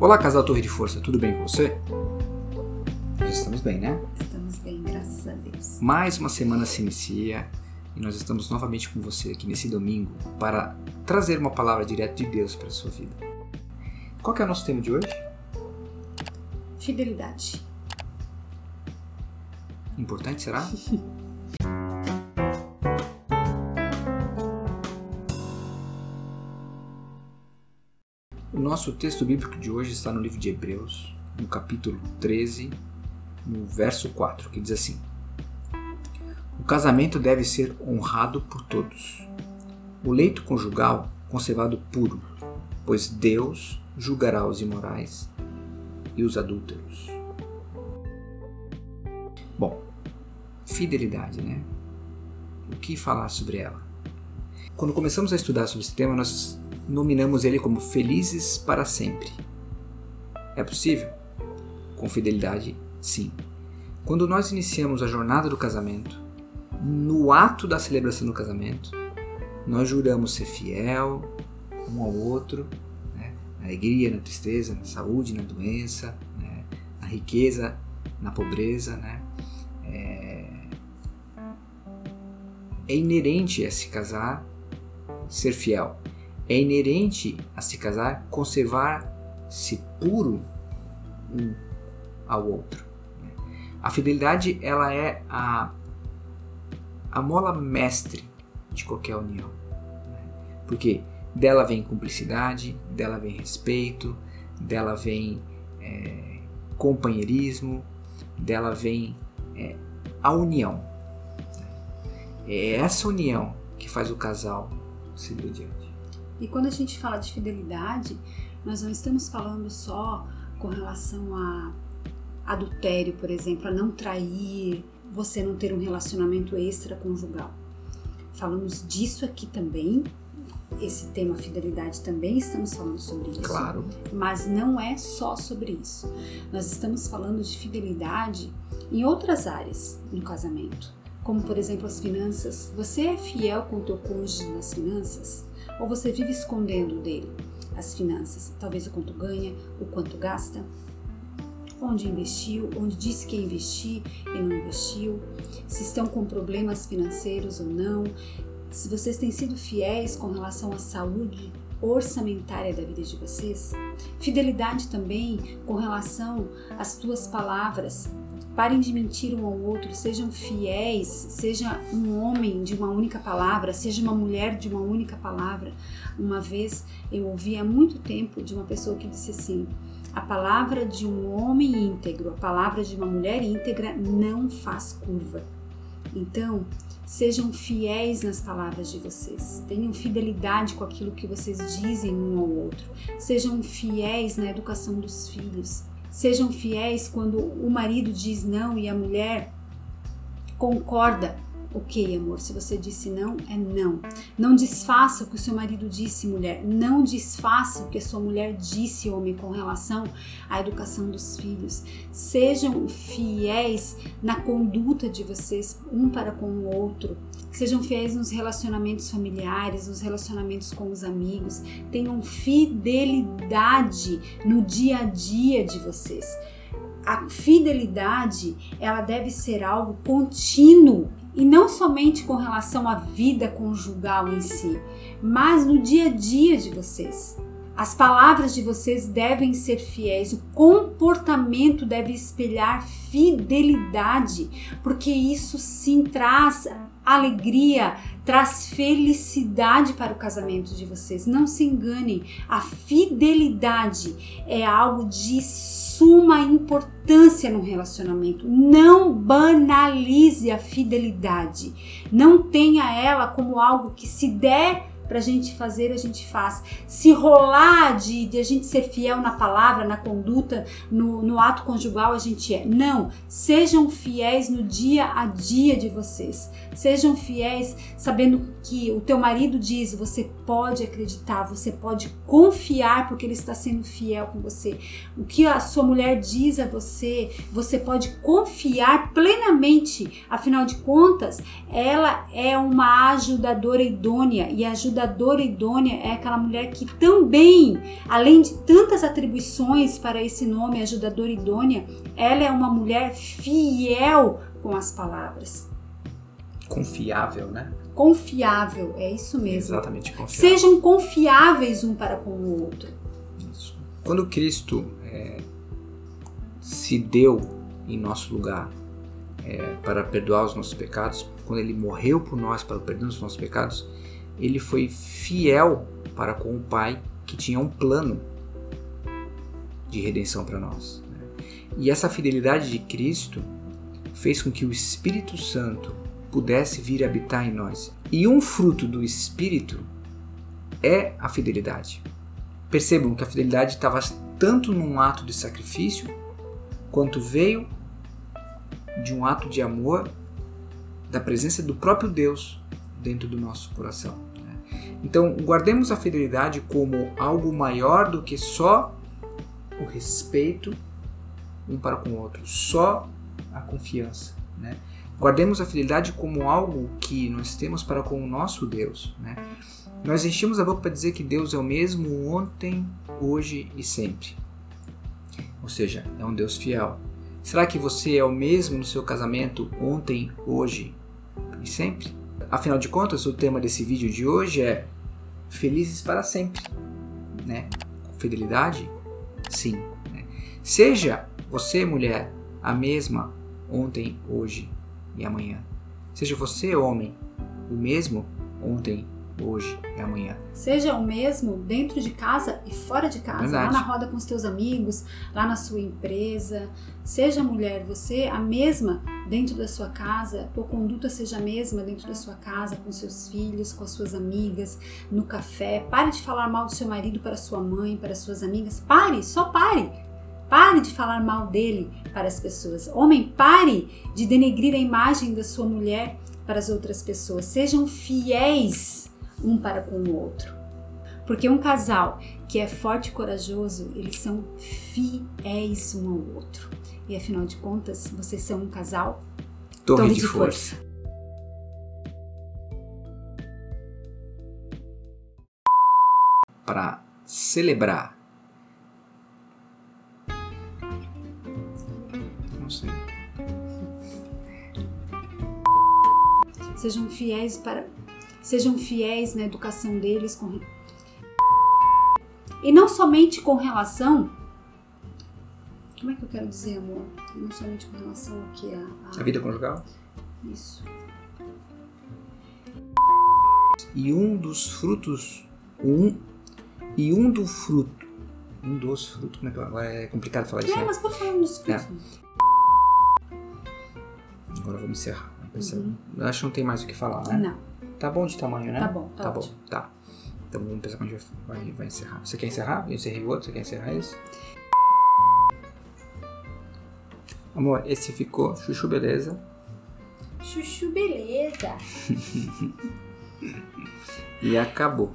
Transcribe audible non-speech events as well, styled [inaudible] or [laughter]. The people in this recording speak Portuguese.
Olá, casal Torre de Força, tudo bem com você? Nós estamos bem, né? Estamos bem, graças a Deus. Mais uma semana se inicia e nós estamos novamente com você aqui nesse domingo para trazer uma palavra direta de Deus para a sua vida. Qual é o nosso tema de hoje? Fidelidade. Importante, será? [laughs] nosso texto bíblico de hoje está no livro de Hebreus, no capítulo 13, no verso 4, que diz assim: O casamento deve ser honrado por todos. O leito conjugal conservado puro, pois Deus julgará os imorais e os adúlteros. Bom, fidelidade, né? O que falar sobre ela? Quando começamos a estudar sobre esse tema, nós nominamos ele como Felizes para Sempre. É possível? Com fidelidade, sim. Quando nós iniciamos a jornada do casamento, no ato da celebração do casamento, nós juramos ser fiel um ao outro, né? na alegria, na tristeza, na saúde, na doença, né? na riqueza, na pobreza. Né? É... é inerente a se casar ser fiel. É inerente a se casar conservar-se puro um ao outro. Né? A fidelidade ela é a, a mola mestre de qualquer união. Né? Porque dela vem cumplicidade, dela vem respeito, dela vem é, companheirismo, dela vem é, a união. É essa união que faz o casal seguir adiante. E quando a gente fala de fidelidade, nós não estamos falando só com relação a adultério, por exemplo, a não trair, você não ter um relacionamento extraconjugal. Falamos disso aqui também, esse tema fidelidade também estamos falando sobre isso. Claro. Mas não é só sobre isso. Nós estamos falando de fidelidade em outras áreas no casamento, como por exemplo as finanças. Você é fiel com o teu cônjuge nas finanças? Ou você vive escondendo dele as finanças? Talvez o quanto ganha, o quanto gasta, onde investiu, onde disse que ia investir e não investiu, se estão com problemas financeiros ou não, se vocês têm sido fiéis com relação à saúde orçamentária da vida de vocês, fidelidade também com relação às tuas palavras, Parem de mentir um ao outro, sejam fiéis, seja um homem de uma única palavra, seja uma mulher de uma única palavra. Uma vez eu ouvi há muito tempo de uma pessoa que disse assim: a palavra de um homem íntegro, a palavra de uma mulher íntegra não faz curva. Então, sejam fiéis nas palavras de vocês, tenham fidelidade com aquilo que vocês dizem um ao outro, sejam fiéis na educação dos filhos, Sejam fiéis quando o marido diz não e a mulher concorda. Ok, amor, se você disse não, é não. Não desfaça o que o seu marido disse, mulher. Não desfaça o que a sua mulher disse, homem, com relação à educação dos filhos. Sejam fiéis na conduta de vocês, um para com o outro. Sejam fiéis nos relacionamentos familiares, nos relacionamentos com os amigos. Tenham fidelidade no dia a dia de vocês. A fidelidade, ela deve ser algo contínuo e não somente com relação à vida conjugal em si, mas no dia a dia de vocês. As palavras de vocês devem ser fiéis, o comportamento deve espelhar fidelidade, porque isso sim traz alegria, traz felicidade para o casamento de vocês. Não se enganem, a fidelidade é algo de suma importância no relacionamento. Não banalize a fidelidade. Não tenha ela como algo que se der para a gente fazer, a gente faz. Se rolar de, de a gente ser fiel na palavra, na conduta, no, no ato conjugal, a gente é. Não. Sejam fiéis no dia a dia de vocês. Sejam fiéis sabendo que o teu marido diz, você pode acreditar, você pode confiar porque ele está sendo fiel com você. O que a sua mulher diz a você, você pode confiar plenamente. Afinal de contas, ela é uma ajudadora idônea e ajuda ajudadora idônea é aquela mulher que também, além de tantas atribuições para esse nome, ajudadora idônea, ela é uma mulher fiel com as palavras. Confiável, né? Confiável, é isso mesmo. Exatamente, confiável. Sejam confiáveis um para com o outro. Isso. Quando Cristo é, se deu em nosso lugar é, para perdoar os nossos pecados, quando ele morreu por nós para o perdão dos nossos pecados, ele foi fiel para com o Pai que tinha um plano de redenção para nós. Né? E essa fidelidade de Cristo fez com que o Espírito Santo pudesse vir habitar em nós. E um fruto do Espírito é a fidelidade. Percebam que a fidelidade estava tanto num ato de sacrifício, quanto veio de um ato de amor da presença do próprio Deus dentro do nosso coração. Então, guardemos a fidelidade como algo maior do que só o respeito um para com o outro, só a confiança. Né? Guardemos a fidelidade como algo que nós temos para com o nosso Deus. Né? Nós enchemos a boca para dizer que Deus é o mesmo ontem, hoje e sempre. Ou seja, é um Deus fiel. Será que você é o mesmo no seu casamento ontem, hoje e sempre? Afinal de contas, o tema desse vídeo de hoje é felizes para sempre, né? Fidelidade? Sim. Né? Seja você, mulher, a mesma ontem, hoje e amanhã. Seja você, homem, o mesmo ontem, hoje e amanhã. Seja o mesmo dentro de casa e fora de casa, Verdade. lá na roda com os teus amigos, lá na sua empresa. Seja mulher, você a mesma dentro da sua casa, tua conduta seja a mesma dentro da sua casa, com seus filhos, com as suas amigas, no café. Pare de falar mal do seu marido para sua mãe, para suas amigas. Pare, só pare. Pare de falar mal dele para as pessoas. Homem, pare de denegrir a imagem da sua mulher para as outras pessoas. Sejam fiéis um para com o outro. Porque um casal que é forte e corajoso, eles são fiéis um ao outro. E afinal de contas, vocês são um casal Torre, torre de, força. Para celebrar. Não sei. Sejam fiéis para sejam fiéis na educação deles com e não somente com relação como é que eu quero dizer amor não somente com relação ao que a, A vida conjugal? isso E um dos frutos. Um, e um do fruto. Um dos frutos. Como é que agora é complicado falar isso, é, né? mas pode falar nos É. frutos. Agora vamos encerrar. Eu Acho que não tem mais o que falar, né? não Tá bom de tamanho, né? Tá bom, tá bom, ótimo. tá. Então vamos pensar quando a gente vai, vai, vai encerrar. Você quer encerrar? Eu encerrei o outro, você quer encerrar esse? Amor, esse ficou chuchu beleza. chuchu beleza [laughs] E acabou.